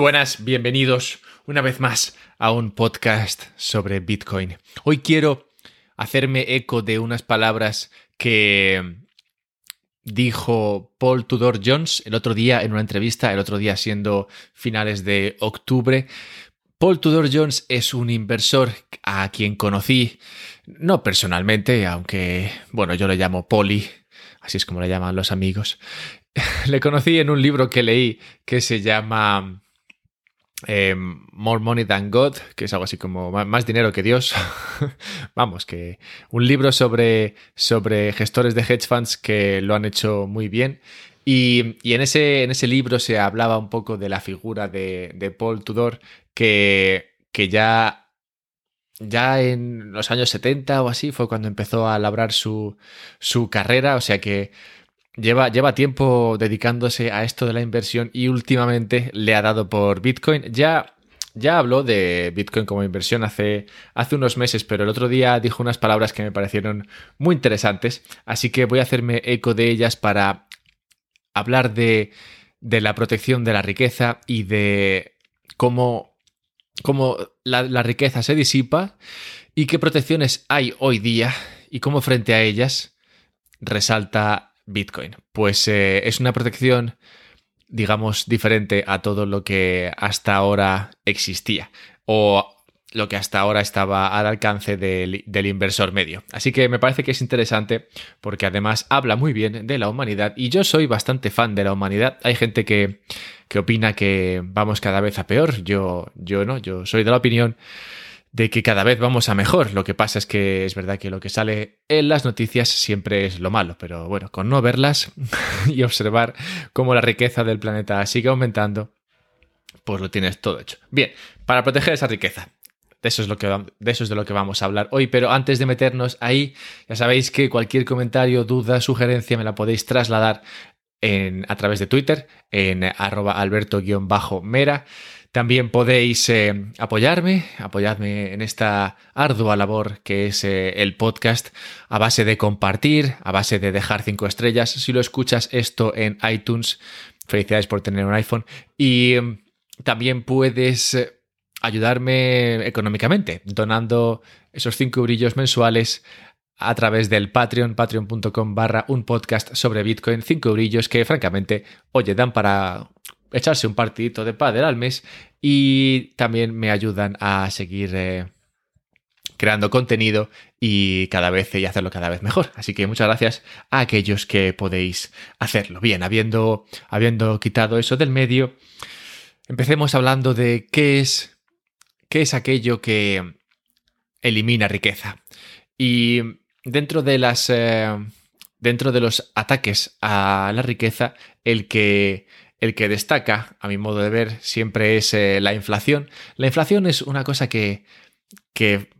buenas, bienvenidos una vez más a un podcast sobre Bitcoin. Hoy quiero hacerme eco de unas palabras que dijo Paul Tudor Jones el otro día en una entrevista, el otro día siendo finales de octubre. Paul Tudor Jones es un inversor a quien conocí, no personalmente, aunque, bueno, yo le llamo Poli, así es como le llaman los amigos. le conocí en un libro que leí que se llama eh, More Money Than God, que es algo así como más dinero que Dios. Vamos, que un libro sobre, sobre gestores de hedge funds que lo han hecho muy bien. Y, en, ese, en, ese, libro se hablaba un poco de la figura de, Paul Tudor, que, que ya, ya en los años 70 o así fue cuando empezó a labrar su, su carrera. O sea que Lleva, lleva, tiempo dedicándose a esto de la inversión y últimamente le ha dado por Bitcoin. Ya, ya habló de Bitcoin como inversión hace, hace unos meses, pero el otro día dijo unas palabras que me parecieron muy interesantes, así que voy a hacerme eco de ellas para hablar de, de la protección de la riqueza y de cómo, cómo la, la riqueza se disipa y qué protecciones hay hoy día y cómo frente a ellas resalta Bitcoin? Pues eh, es una protección, digamos, diferente a todo lo que hasta ahora existía o lo que hasta ahora estaba al alcance del, inversor medio. Así que me parece que es interesante porque además habla muy bien de la humanidad y yo soy bastante fan de la humanidad. Hay gente que, que opina que vamos cada vez a peor, yo, yo no, yo soy de la opinión de que cada vez vamos a mejor. Lo que pasa es que es verdad que lo que sale en las noticias siempre es lo malo, pero bueno, con no verlas y observar cómo la riqueza del planeta sigue aumentando, pues lo tienes todo hecho. Bien, para proteger esa riqueza. De eso, es lo que, de eso es de lo que vamos a hablar hoy, pero antes de meternos ahí, ya sabéis que cualquier comentario, duda, sugerencia me la podéis trasladar en, a través de Twitter en arroba alberto-mera. También podéis eh, apoyarme, apoyadme en esta ardua labor que es eh, el podcast a base de compartir, a base de dejar cinco estrellas. Si lo escuchas esto en iTunes, felicidades por tener un iPhone. Y em, también puedes eh, ayudarme económicamente, donando esos cinco brillos mensuales a través del Patreon, patreon.com barra un podcast sobre Bitcoin, cinco brillos que francamente, oye, dan para echarse un partidito de pádel al mes y también me ayudan a seguir eh, creando contenido y cada vez y hacerlo cada vez mejor. Así que muchas gracias a aquellos que podéis hacerlo. Bien, habiendo, habiendo quitado eso del medio, empecemos hablando de qué es, qué es aquello que elimina riqueza. Y dentro de las... Eh, dentro de los ataques a la riqueza, el que el que destaca, a mi modo de ver, siempre es eh, la inflación. La inflación es una cosa que, que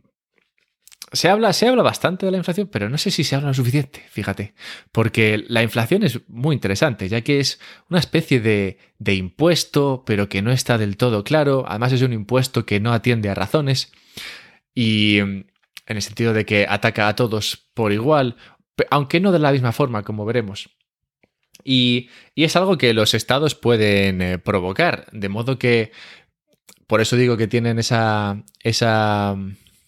se habla, se habla bastante de la inflación, pero no sé si se habla lo suficiente, fíjate, porque la inflación es muy interesante, ya que es una especie de, de, impuesto, pero que no está del todo claro, además es un impuesto que no atiende a razones, y en el sentido de que ataca a todos por igual, aunque no de la misma forma, como veremos. Y, es algo que los estados pueden eh, provocar, de modo que, por eso digo que tienen esa, esa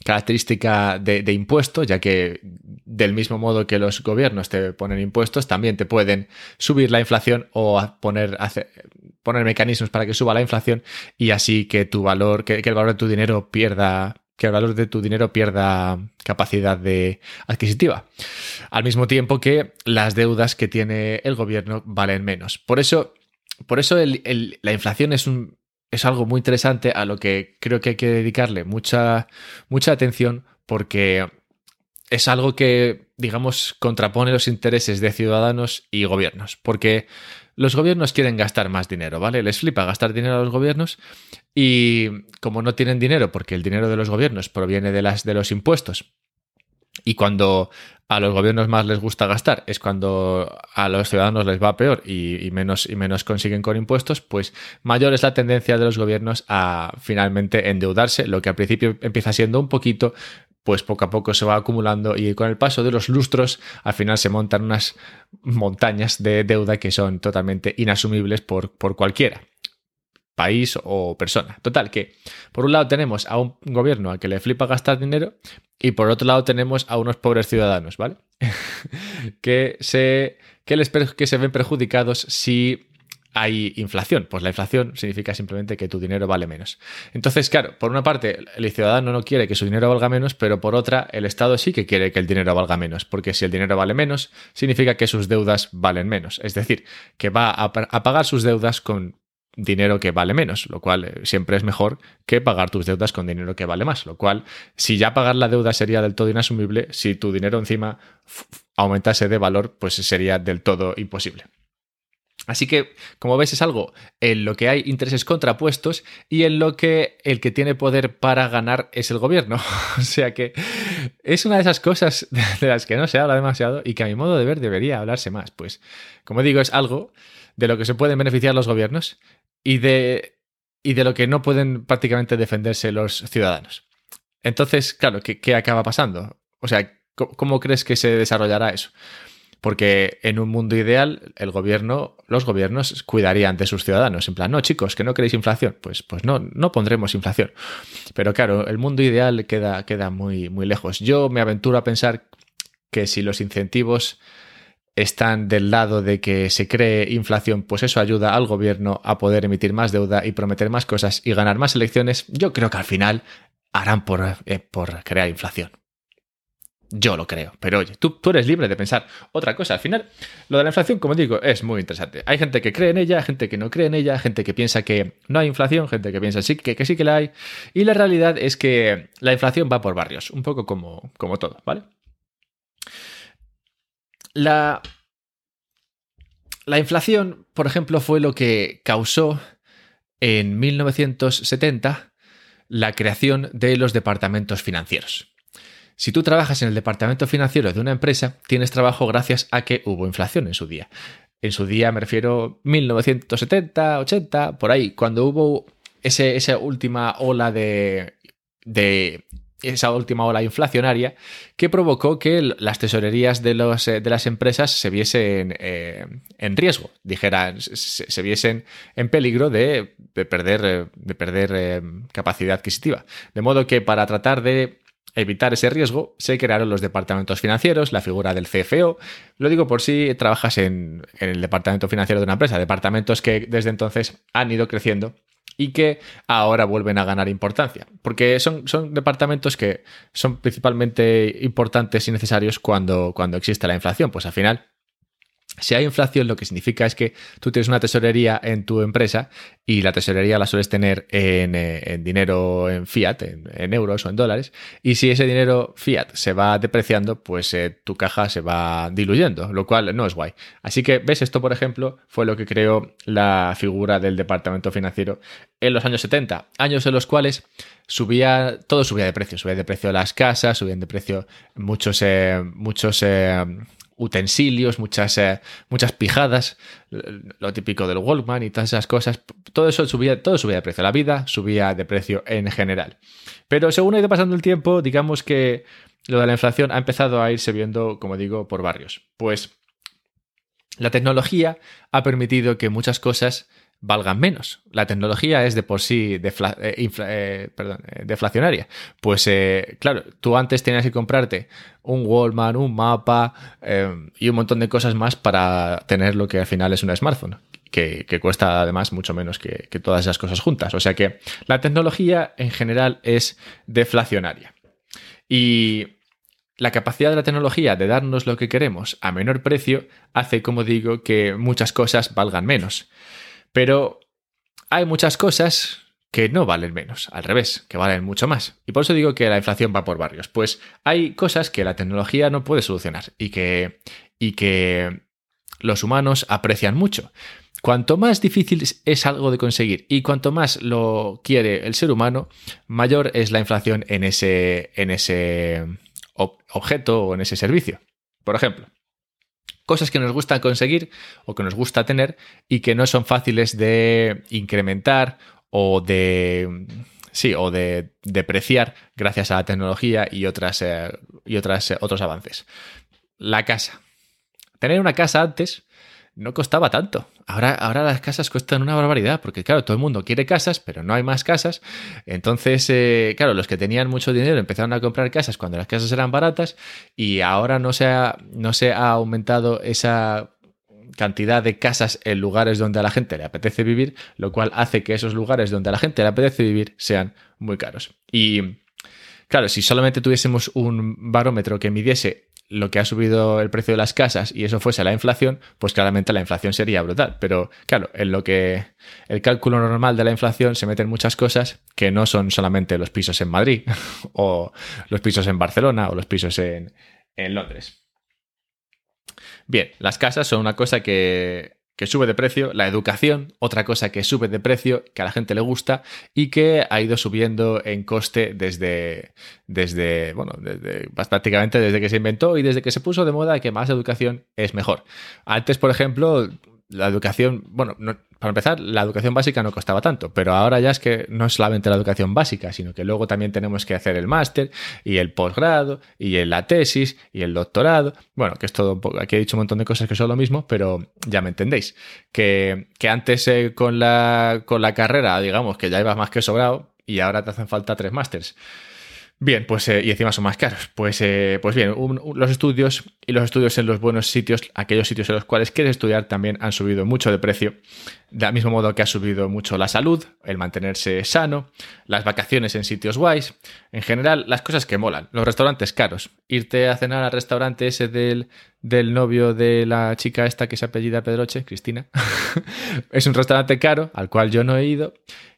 característica de, impuesto, ya que del mismo modo que los gobiernos te ponen impuestos, también te pueden subir la inflación o poner mecanismos para que suba la inflación y así que tu valor, que el valor de tu dinero pierda, que el valor de tu dinero pierda capacidad de adquisitiva. Al mismo tiempo que las deudas que tiene el gobierno valen menos. Por eso, por eso la inflación es, es algo muy interesante a lo que creo que hay que dedicarle mucha, mucha atención porque es algo que, digamos, contrapone los intereses de ciudadanos y gobiernos. Porque los gobiernos quieren gastar más dinero, ¿vale? Les flipa gastar dinero a los gobiernos y como no tienen dinero, porque el dinero de los gobiernos proviene de, las, de los impuestos, y cuando a los gobiernos más les gusta gastar es cuando a los ciudadanos les va peor y, menos, y menos consiguen con impuestos, pues mayor es la tendencia de los gobiernos a finalmente endeudarse, lo que al principio empieza siendo un poquito, pues poco a poco se va acumulando y con el paso de los lustros al final se montan unas montañas de deuda que son totalmente inasumibles por, por cualquiera. país o persona. Total, que por un lado tenemos a un gobierno al que le flipa gastar dinero y por otro lado tenemos a unos pobres ciudadanos, ¿vale? que, se, que, les, que se ven perjudicados si hay inflación. Pues la inflación significa simplemente que tu dinero vale menos. Entonces, claro, por una parte, el ciudadano no quiere que su dinero valga menos, pero por otra, el Estado sí que quiere que el dinero valga menos, porque si el dinero vale menos, significa que sus deudas valen menos. Es decir, que va a, pagar sus deudas con dinero que vale menos, lo cual eh, siempre es mejor que pagar tus deudas con dinero que vale más, lo cual si ya pagar la deuda sería del todo inasumible, si tu dinero encima aumentase de valor, pues sería del todo imposible. Así que, como ves, es algo en lo que hay intereses contrapuestos y en lo que el que tiene poder para ganar es el gobierno. o sea que es una de esas cosas de las que no se habla demasiado y que a mi modo de ver debería hablarse más. Pues, como digo, es algo de lo que se pueden beneficiar los gobiernos y de, y de lo que no pueden prácticamente defenderse los ciudadanos. Entonces, claro, ¿qué, qué acaba pasando? O sea, ¿cómo crees que se desarrollará eso? Porque en un mundo ideal, el gobierno, los gobiernos cuidarían de sus ciudadanos. En plan, no, chicos, que no queréis inflación. Pues, pues no, no pondremos inflación. Pero claro, el mundo ideal queda, queda muy, muy lejos. Yo me aventuro a pensar que si los incentivos están del lado de que se cree inflación, pues eso ayuda al gobierno a poder emitir más deuda y prometer más cosas y ganar más elecciones. Yo creo que al final harán por, eh, por crear inflación. Yo lo creo, pero oye, tú, tú, eres libre de pensar otra cosa. Al final, lo de la inflación, como digo, es muy interesante. Hay gente que cree en ella, gente que no cree en ella, gente que piensa que no hay inflación, gente que piensa sí, que, que sí que la hay. Y la realidad es que la inflación va por barrios, un poco como, como todo, ¿vale? La, la inflación, por ejemplo, fue lo que causó en 1970 la creación de los departamentos financieros. Si tú trabajas en el departamento financiero de una empresa, tienes trabajo gracias a que hubo inflación en su día. En su día me refiero 1970, 80, por ahí, cuando hubo esa última ola de, esa última ola inflacionaria que provocó que las tesorerías de, los, de las empresas se viesen eh, en riesgo, dijeran, se, viesen en peligro de, perder, de perder eh, capacidad adquisitiva. De modo que para tratar de evitar ese riesgo, se crearon los departamentos financieros, la figura del CFO. Lo digo por si trabajas en, el departamento financiero de una empresa, departamentos que desde entonces han ido creciendo y que ahora vuelven a ganar importancia, porque son, son departamentos que son principalmente importantes y necesarios cuando, cuando existe la inflación, pues al final si hay inflación, lo que significa es que tú tienes una tesorería en tu empresa y la tesorería la sueles tener en, eh, dinero en fiat, en, euros o en dólares. Y si ese dinero fiat se va depreciando, pues eh, tu caja se va diluyendo, lo cual no es guay. Así que, ¿ves? Esto, por ejemplo, fue lo que creó la figura del departamento financiero en los años 70, años en los cuales subía, todo subía de precio, subía de precio las casas, subían de precio muchos, eh, muchos utensilios, muchas, eh, muchas pijadas, lo típico del Walkman y todas esas cosas. Todo eso subía, todo subía de precio. La vida subía de precio en general. Pero según ha ido pasando el tiempo, digamos que lo de la inflación ha empezado a irse viendo, como digo, por barrios. Pues la tecnología ha permitido que muchas cosas valgan menos. La tecnología es de por sí eh, eh, eh, deflacionaria. Pues claro, tú antes tenías que comprarte un Wallman, un mapa y un montón de cosas más para tener lo que al final es una smartphone. Que, cuesta además mucho menos que, que todas esas cosas juntas. O sea que la tecnología en general es deflacionaria. Y la capacidad de la tecnología de darnos lo que queremos a menor precio hace, como digo, que muchas cosas valgan menos. Pero hay muchas cosas que no valen menos, al revés, que valen mucho más. Y por eso digo que la inflación va por barrios. Pues hay cosas que la tecnología no puede solucionar y que, y que los humanos aprecian mucho. Cuanto más difícil es algo de conseguir y cuanto más lo quiere el ser humano, mayor es la inflación en ese, en ese objeto o en ese servicio. Por ejemplo, cosas que nos gusta conseguir o que nos gusta tener y que no son fáciles de incrementar o de sí, o de depreciar gracias a la tecnología y otras eh, y otras, eh, otros avances. La casa. Tener una casa antes no costaba tanto. Ahora, ahora las casas cuestan una barbaridad, porque claro, todo el mundo quiere casas, pero no hay más casas. Entonces, eh, claro, los que tenían mucho dinero empezaron a comprar casas cuando las casas eran baratas y ahora no se ha, no se ha aumentado esa cantidad de casas en lugares donde a la gente le apetece vivir, lo cual hace que esos lugares donde a la gente le apetece vivir sean muy caros. Y claro, si solamente tuviésemos un barómetro que midiese lo que ha subido el precio de las casas y eso fuese la inflación, pues claramente la inflación sería brutal. Pero claro, en lo que el cálculo normal de la inflación se meten muchas cosas que no son solamente los pisos en Madrid o los pisos en Barcelona o los pisos en, en Londres. Bien, las casas son una cosa que, sube de precio, la educación, otra cosa que sube de precio, que a la gente le gusta y que ha ido subiendo en coste desde, desde bueno, desde, prácticamente desde que se inventó y desde que se puso de moda que más educación es mejor. Antes, por ejemplo, la educación, bueno, para empezar, la educación básica no costaba tanto, pero ahora ya es que no es solamente la educación básica, sino que luego también tenemos que hacer el máster y el posgrado y la tesis y el doctorado. Bueno, que es todo un poco, aquí he dicho un montón de cosas que son lo mismo, pero ya me entendéis. Que, antes eh, con, la, con la carrera, digamos, que ya ibas más que sobrado y ahora te hacen falta tres másters. Bien, pues y encima son más caros. Pues, pues bien, los estudios y los estudios en los buenos sitios, aquellos sitios en los cuales quieres estudiar, también han subido mucho de precio. Del mismo modo que ha subido mucho la salud, el mantenerse sano, las vacaciones en sitios guays, en general, las cosas que molan. Los restaurantes caros. Irte a cenar al restaurante ese del, del novio de la chica esta que se apellida Pedroche, Cristina. es un restaurante caro al cual yo no he ido.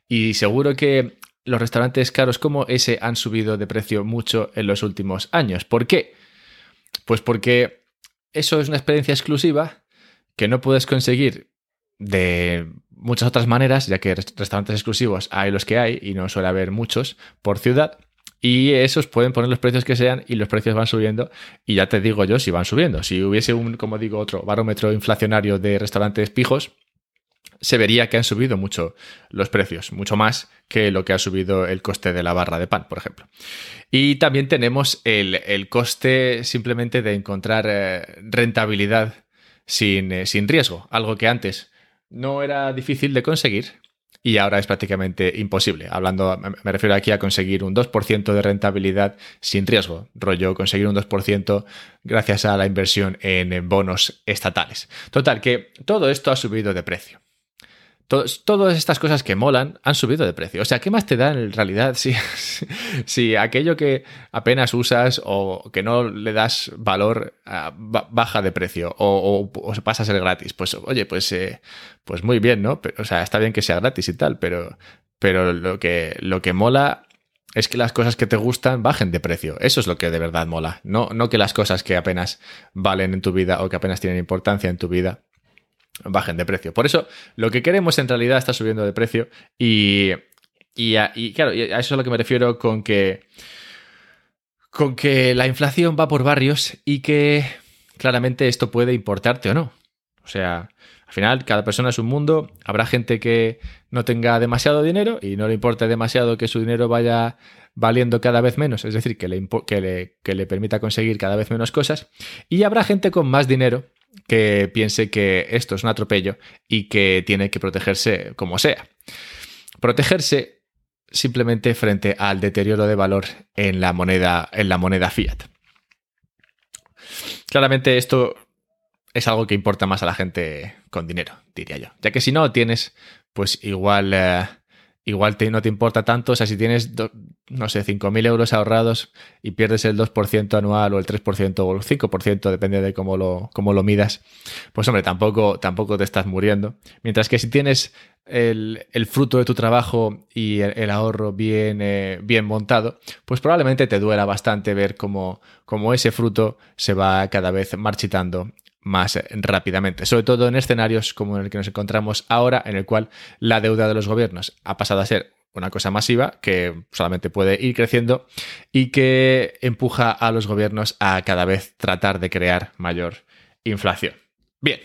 Y seguro que los restaurantes caros como ese han subido de precio mucho en los últimos años. ¿Por qué? Pues porque eso es una experiencia exclusiva que no puedes conseguir de muchas otras maneras, ya que restaurantes exclusivos hay los que hay y no suele haber muchos por ciudad. Y esos pueden poner los precios que sean y los precios van subiendo. Y ya te digo yo si van subiendo. Si hubiese un, como digo, otro barómetro inflacionario de restaurantes pijos, se vería que han subido mucho los precios, mucho más que lo que ha subido el coste de la barra de pan, por ejemplo. Y también tenemos el, coste simplemente de encontrar eh, rentabilidad sin, eh, sin riesgo, algo que antes no era difícil de conseguir, y ahora es prácticamente imposible. Hablando, me refiero aquí a conseguir un 2% de rentabilidad sin riesgo, rollo conseguir un 2% gracias a la inversión en bonos estatales. Total, que todo esto ha subido de precio todas estas cosas que molan han subido de precio. O sea, ¿qué más te da en realidad si, si aquello que apenas usas o que no le das valor ah, baja de precio o, pasa a ser gratis? Pues oye, pues, eh, pues muy bien, ¿no? Pero, o sea, está bien que sea gratis y tal, pero, pero lo, que, lo que mola es que las cosas que te gustan bajen de precio. Eso es lo que de verdad mola. No, no que las cosas que apenas valen en tu vida o que apenas tienen importancia en tu vida bajen de precio. Por eso, lo que queremos en realidad está subiendo de precio y, y, claro, a eso es a lo que me refiero con que, con que la inflación va por barrios y que claramente esto puede importarte o no. O sea, al final cada persona es un mundo, habrá gente que no tenga demasiado dinero y no le importe demasiado que su dinero vaya valiendo cada vez menos, es decir, que le, que le, que le permita conseguir cada vez menos cosas, y habrá gente con más dinero que piense que esto es un atropello y que tiene que protegerse como sea. Protegerse simplemente frente al deterioro de valor en la moneda, en la moneda fiat. Claramente esto es algo que importa más a la gente con dinero, diría yo. Ya que si no tienes, pues igual eh, igual no te importa tanto. O sea, si tienes, no sé, 5.000 euros ahorrados y pierdes el 2% anual o el 3% o el 5%, depende de cómo lo, cómo lo midas, pues hombre, tampoco, tampoco te estás muriendo. Mientras que si tienes el, fruto de tu trabajo y el, ahorro bien, eh, bien montado, pues probablemente te duela bastante ver cómo, cómo ese fruto se va cada vez marchitando más rápidamente, sobre todo en escenarios como en el que nos encontramos ahora, en el cual la deuda de los gobiernos ha pasado a ser una cosa masiva que solamente puede ir creciendo y que empuja a los gobiernos a cada vez tratar de crear mayor inflación. Bien,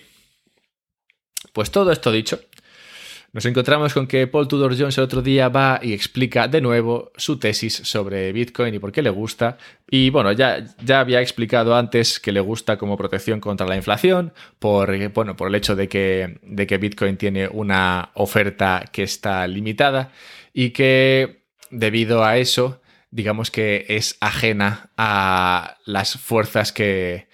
pues todo esto dicho, nos encontramos con que Paul Tudor Jones el otro día va y explica de nuevo su tesis sobre Bitcoin y por qué le gusta. Y bueno, ya, ya había explicado antes que le gusta como protección contra la inflación, por, bueno, por el hecho de que, de que Bitcoin tiene una oferta que está limitada y que debido a eso, digamos que es ajena a las fuerzas que,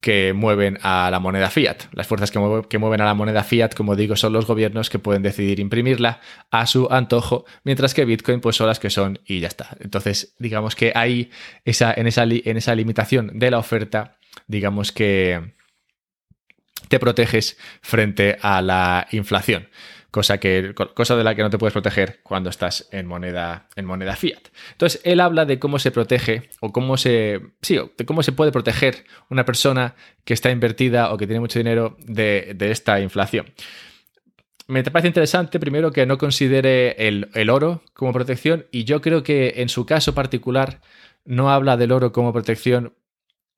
que mueven a la moneda fiat. Las fuerzas que, mueven a la moneda fiat, como digo, son los gobiernos que pueden decidir imprimirla a su antojo, mientras que Bitcoin pues son las que son y ya está. Entonces, digamos que ahí, esa, en, esa, en esa limitación de la oferta, digamos que te proteges frente a la inflación cosa, que, cosa de la que no te puedes proteger cuando estás en moneda, en moneda fiat. Entonces, él habla de cómo se protege o cómo se, sí, de cómo se puede proteger una persona que está invertida o que tiene mucho dinero de, esta inflación. Me parece interesante, primero, que no considere el, el oro como protección y yo creo que en su caso particular no habla del oro como protección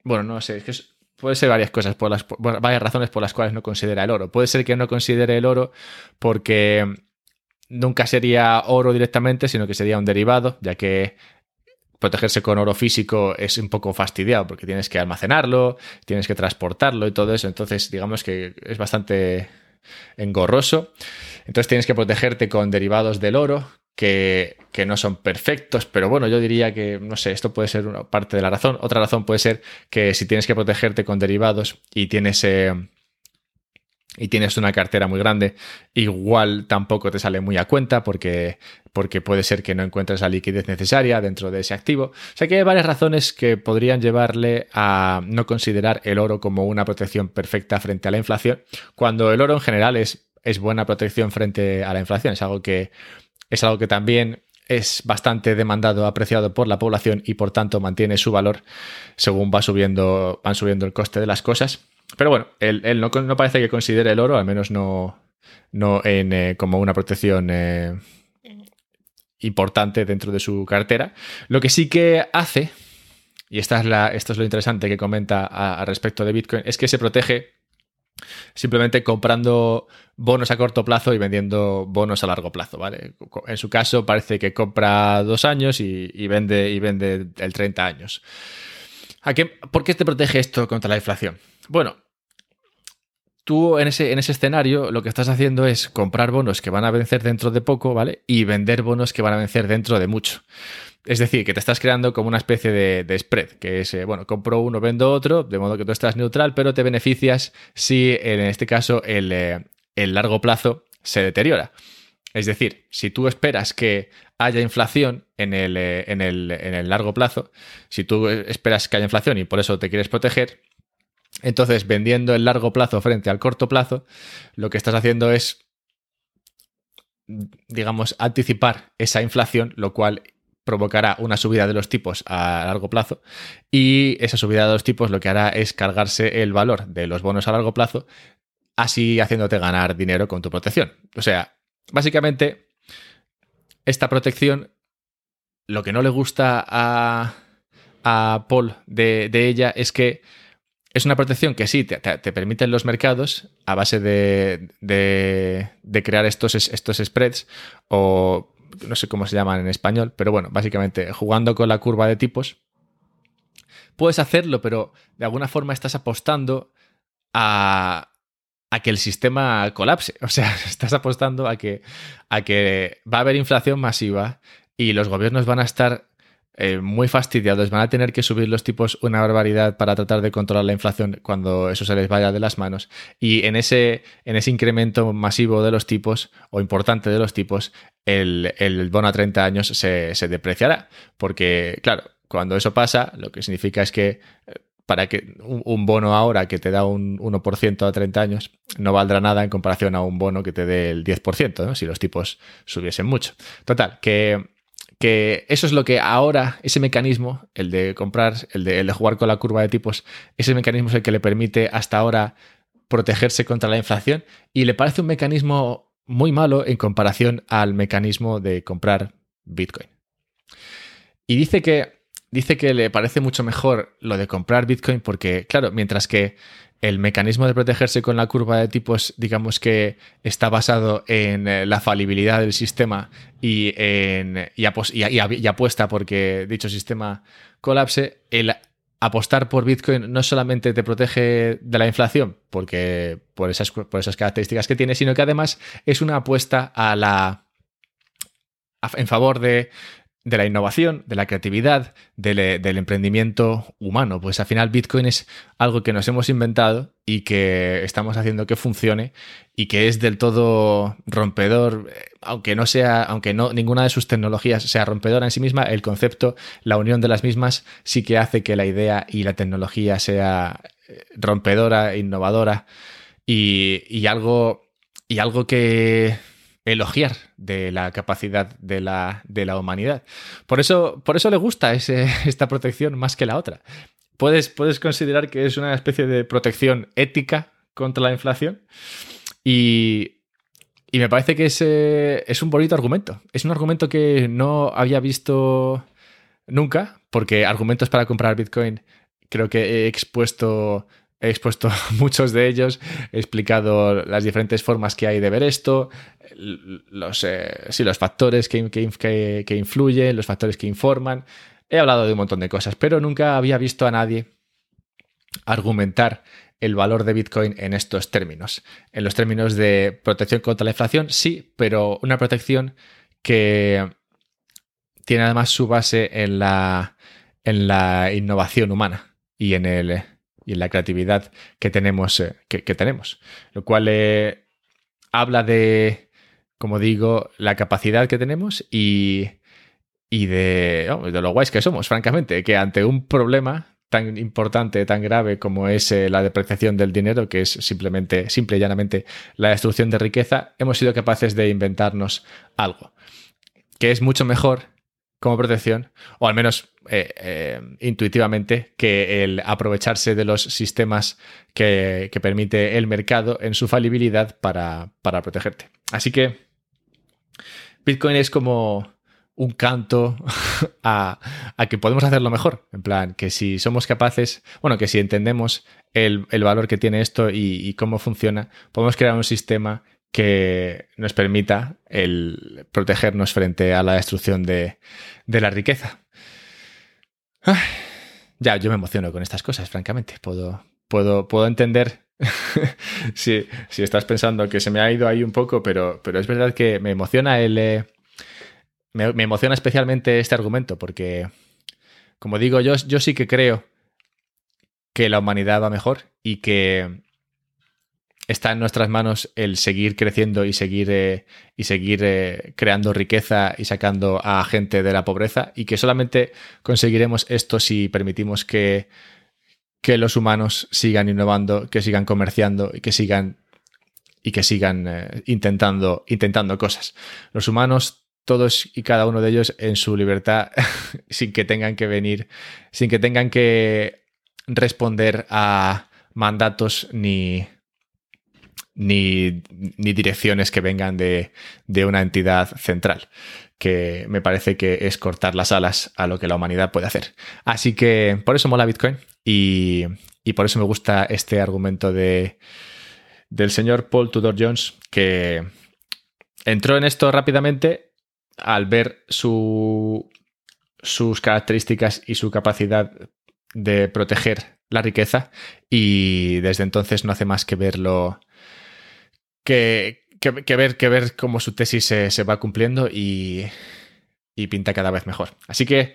bueno, no sé, es que Puede ser varias cosas, varias razones por las cuales no considera el oro. Puede ser que no considere el oro porque nunca sería oro directamente, sino que sería un derivado, ya que protegerse con oro físico es un poco fastidiado porque tienes que almacenarlo, tienes que transportarlo y todo eso. Entonces, digamos que es bastante engorroso. Entonces tienes que protegerte con derivados del oro, que, no son perfectos, pero bueno, yo diría que, no sé, esto puede ser una parte de la razón. Otra razón puede ser que si tienes que protegerte con derivados y tienes, eh, y tienes una cartera muy grande, igual tampoco te sale muy a cuenta porque, porque puede ser que no encuentres la liquidez necesaria dentro de ese activo. O sea que hay varias razones que podrían llevarle a no considerar el oro como una protección perfecta frente a la inflación, cuando el oro en general es es buena protección frente a la inflación. Es algo que es algo que también es bastante demandado, apreciado por la población y por tanto mantiene su valor según va subiendo, van subiendo el coste de las cosas. Pero bueno, él, no, parece que considere el oro, al menos no, no en, eh, como una protección eh, importante dentro de su cartera. Lo que sí que hace, y esta es la, esto es lo interesante que comenta al respecto de Bitcoin, es que se protege simplemente comprando bonos a corto plazo y vendiendo bonos a largo plazo, ¿vale? En su caso parece que compra dos años y, vende, y vende el 30 años. ¿A qué, ¿Por qué te protege esto contra la inflación? Bueno, tú en ese, en ese escenario lo que estás haciendo es comprar bonos que van a vencer dentro de poco, ¿vale? Y vender bonos que van a vencer dentro de mucho. Es decir, que te estás creando como una especie de, spread, que es, eh, bueno, compro uno, vendo otro, de modo que tú estás neutral, pero te beneficias si en este caso el, eh, largo plazo se deteriora. Es decir, si tú esperas que haya inflación en el, eh, en, el, en el, largo plazo, si tú esperas que haya inflación y por eso te quieres proteger, entonces vendiendo el largo plazo frente al corto plazo, lo que estás haciendo es, digamos, anticipar esa inflación, lo cual provocará una subida de los tipos a largo plazo y esa subida de los tipos lo que hará es cargarse el valor de los bonos a largo plazo, así haciéndote ganar dinero con tu protección. O sea, básicamente, esta protección, lo que no le gusta a, a Paul de, ella es que es una protección que sí te, te, permiten los mercados a base de, de, de crear estos, estos spreads o no sé cómo se llaman en español, pero bueno, básicamente jugando con la curva de tipos, puedes hacerlo, pero de alguna forma estás apostando a, que el sistema colapse. O sea, estás apostando a que, a que va a haber inflación masiva y los gobiernos van a estar eh, muy fastidiados, van a tener que subir los tipos una barbaridad para tratar de controlar la inflación cuando eso se les vaya de las manos. Y en ese, en ese incremento masivo de los tipos o importante de los tipos, el, el bono a 30 años se, se depreciará. Porque, claro, cuando eso pasa, lo que significa es que eh, para que un, bono ahora que te da un 1% a 30 años no valdrá nada en comparación a un bono que te dé el 10%, ¿no? si los tipos subiesen mucho. Total, que que eso es lo que ahora, ese mecanismo, el de comprar, el de, jugar con la curva de tipos, ese mecanismo es el que le permite hasta ahora protegerse contra la inflación y le parece un mecanismo muy malo en comparación al mecanismo de comprar Bitcoin. Y dice que dice que le parece mucho mejor lo de comprar Bitcoin porque, claro, mientras que el mecanismo de protegerse con la curva de tipos, digamos que está basado en eh, la falibilidad del sistema y, en, y, apuesta porque dicho sistema colapse, el apostar por Bitcoin no solamente te protege de la inflación, porque por esas, por esas características que tiene, sino que además es una apuesta a la en favor de de la innovación, de la creatividad, del, emprendimiento humano. Pues al final Bitcoin es algo que nos hemos inventado y que estamos haciendo que funcione y que es del todo rompedor, eh, aunque no sea, aunque no ninguna de sus tecnologías sea rompedora en sí misma, el concepto, la unión de las mismas sí que hace que la idea y la tecnología sea eh, rompedora, innovadora y algo y algo que elogiar de la capacidad de la, de la humanidad. Por eso, por eso le gusta esta protección más que la otra. Puedes, puedes considerar que es una especie de protección ética contra la inflación y, y me parece que es, es un bonito argumento. Es un argumento que no había visto nunca, porque argumentos para comprar Bitcoin creo que he expuesto He expuesto muchos de ellos, he explicado las diferentes formas que hay de ver esto, los, eh, los factores que, influyen, los factores que informan. He hablado de un montón de cosas, pero nunca había visto a nadie argumentar el valor de Bitcoin en estos términos. En los términos de protección contra la inflación, sí, pero una protección que tiene además su base en la innovación humana y en el y en la creatividad que tenemos, eh, que, tenemos. Lo cual eh, habla de, como digo, la capacidad que tenemos y, y de, de lo guays que somos, francamente, que ante un problema tan importante, tan grave como es eh, la depreciación del dinero, que es simplemente, simple y llanamente la destrucción de riqueza, hemos sido capaces de inventarnos algo que es mucho mejor como protección, o al menos eh, eh, intuitivamente, que el aprovecharse de los sistemas que, permite el mercado en su falibilidad para, protegerte. Así que Bitcoin es como un canto a, que podemos hacerlo mejor. En plan, que si somos capaces, bueno, que si entendemos el, valor que tiene esto y, cómo funciona, podemos crear un sistema que nos permita el protegernos frente a la destrucción de, la riqueza. ya, yo me emociono con estas cosas, francamente. Puedo, puedo, puedo entender si, estás pensando que se me ha ido ahí un poco, pero, pero es verdad que me emociona el. Eh, me, me, emociona especialmente este argumento, porque, como digo, yo, yo sí que creo que la humanidad va mejor y que está en nuestras manos el seguir creciendo y seguir, eh, y seguir eh, creando riqueza y sacando a gente de la pobreza y que solamente conseguiremos esto si permitimos que, que los humanos sigan innovando, que sigan comerciando y que sigan y que sigan eh, intentando, intentando cosas. Los humanos, todos y cada uno de ellos en su libertad, sin que tengan que venir, sin que tengan que responder a mandatos ni, ni, direcciones que vengan de, una entidad central, que me parece que es cortar las alas a lo que la humanidad puede hacer. Así que por eso mola Bitcoin y, por eso me gusta este argumento de, del señor Paul Tudor Jones, que entró en esto rápidamente al ver su, sus características y su capacidad de proteger la riqueza y desde entonces no hace más que verlo que, ver, que ver cómo su tesis se, va cumpliendo y, pinta cada vez mejor. Así que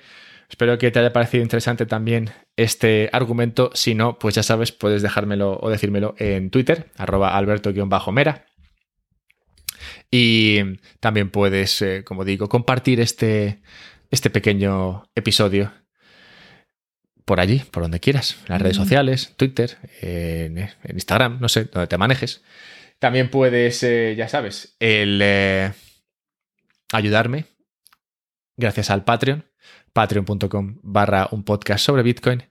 espero que te haya parecido interesante también este argumento. Si no, pues ya sabes, puedes dejármelo o decírmelo en Twitter, arroba alberto-mera. Y también puedes, eh, como digo, compartir este, este pequeño episodio por allí, por donde quieras, en las redes sociales, Twitter, en, en Instagram, no sé, donde te manejes. También puedes, eh, ya sabes, el eh, ayudarme gracias al Patreon, patreon.com barra un podcast sobre Bitcoin.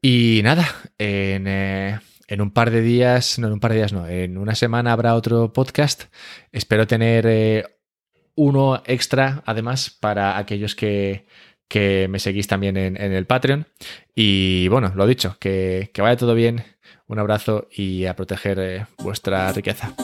Y nada, en, eh, en, un par de días, no, en un par de días no, en una semana habrá otro podcast. Espero tener uno extra, además, para aquellos que, que me seguís también en, el Patreon. Y bueno, lo dicho, que, vaya todo bien, un abrazo y a proteger eh, vuestra riqueza.